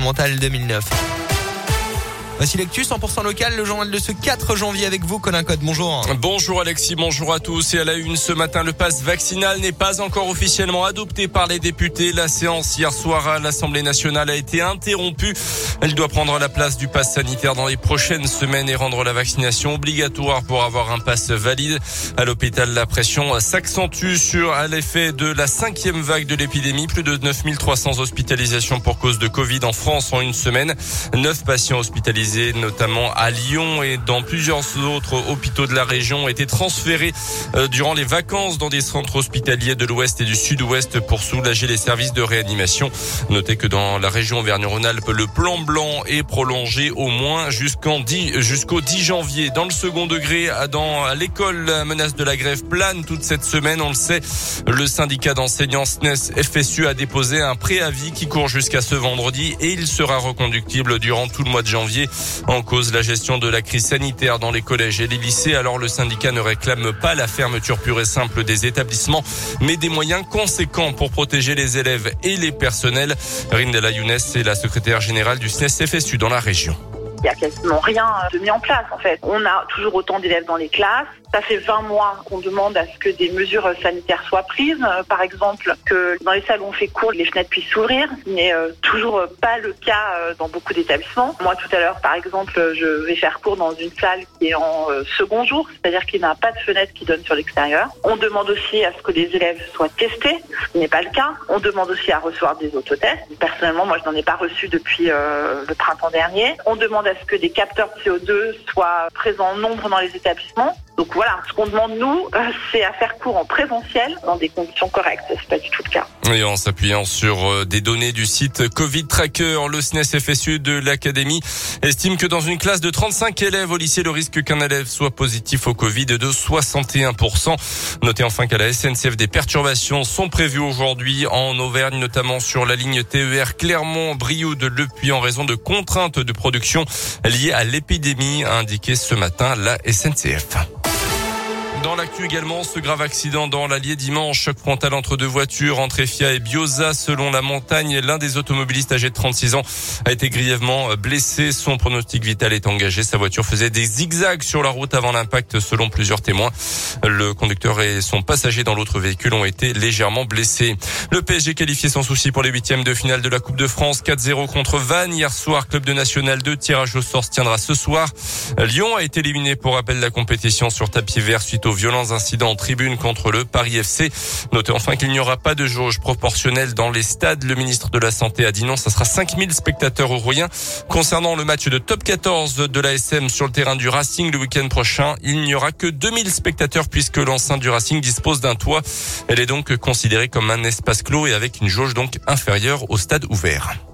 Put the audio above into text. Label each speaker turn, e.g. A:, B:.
A: départementale 2009. Voici l'actu 100% local, le journal de ce 4 janvier avec vous, Colin. Bonjour.
B: Bonjour Alexis, bonjour à tous. Et à la une ce matin, le pass vaccinal n'est pas encore officiellement adopté par les députés. La séance hier soir à l'Assemblée nationale a été interrompue. Elle doit prendre la place du pass sanitaire dans les prochaines semaines et rendre la vaccination obligatoire pour avoir un pass valide. À l'hôpital, la pression s'accentue sur l'effet de la cinquième vague de l'épidémie. Plus de 9300 hospitalisations pour cause de Covid en France en une semaine. 9 patients hospitalisés notamment à Lyon et dans plusieurs autres hôpitaux de la région, ont été transférés euh, durant les vacances dans des centres hospitaliers de l'Ouest et du Sud-Ouest pour soulager les services de réanimation. Notez que dans la région Auvergne-Rhône-Alpes, le plan blanc est prolongé au moins jusqu'en 10, jusqu'au 10 janvier. Dans le second degré, dans l'école, la menace de la grève plane toute cette semaine. On le sait, le syndicat d'enseignants SNES FSU a déposé un préavis qui court jusqu'à ce vendredi et il sera reconductible durant tout le mois de janvier. En cause, la gestion de la crise sanitaire dans les collèges et les lycées. Alors le syndicat ne réclame pas la fermeture pure et simple des établissements, mais des moyens conséquents pour protéger les élèves et les personnels. Rindela Younes est la secrétaire générale du SNES FSU dans la région.
C: Il n'y a quasiment rien de mis en place en fait. On a toujours autant d'élèves dans les classes. Ça fait 20 mois qu'on demande à ce que des mesures sanitaires soient prises. Euh, par exemple, que dans les salles où on fait cours, les fenêtres puissent s'ouvrir, ce n'est euh, toujours pas le cas euh, dans beaucoup d'établissements. Moi, tout à l'heure, par exemple, je vais faire cours dans une salle qui est en second jour, c'est-à-dire qu'il n'y a pas de fenêtre qui donne sur l'extérieur. On demande aussi à ce que les élèves soient testés, ce n'est pas le cas. On demande aussi à recevoir des autotests. Personnellement, moi, je n'en ai pas reçu depuis le printemps dernier. On demande à ce que des capteurs de CO2 soient présents en nombre dans les établissements. Donc voilà, ce qu'on demande nous, euh, c'est à faire cours en présentiel dans des conditions correctes. C'est pas du tout le cas.
B: Et en s'appuyant sur euh, des données du site Covid Tracker, le SNES FSU de l'Académie estime que dans une classe de 35 élèves au lycée, le risque qu'un élève soit positif au Covid est de 61%. Notez enfin qu'à la SNCF, des perturbations sont prévues aujourd'hui en Auvergne, notamment sur la ligne TER Clermont-Brioude Le Puy en raison de contraintes de production liées à l'épidémie, a indiqué ce matin la SNCF. Dans l'actu également, ce grave accident dans l'Allier dimanche, choc frontal entre deux voitures, entre Efia et Bioza, selon la montagne. L'un des automobilistes âgés de 36 ans a été grièvement blessé. Son pronostic vital est engagé. Sa voiture faisait des zigzags sur la route avant l'impact, selon plusieurs témoins. Le conducteur et son passager dans l'autre véhicule ont été légèrement blessés. Le PSG qualifié sans souci pour les huitièmes de finale de la Coupe de France. 4-0 contre Vannes hier soir. Club de National 2. Tirage au sort se tiendra ce soir. Lyon a été éliminé pour rappel de la compétition sur tapis vert suite au violents incidents en tribune contre le Paris FC. Notez enfin qu'il n'y aura pas de jauge proportionnelle dans les stades. Le ministre de la Santé a dit non, ça sera 5000 spectateurs rouillens. Concernant le match de top 14 de l'ASM sur le terrain du Racing le week-end prochain, il n'y aura que 2000 spectateurs puisque l'enceinte du Racing dispose d'un toit. Elle est donc considérée comme un espace clos et avec une jauge donc inférieure au stade ouvert.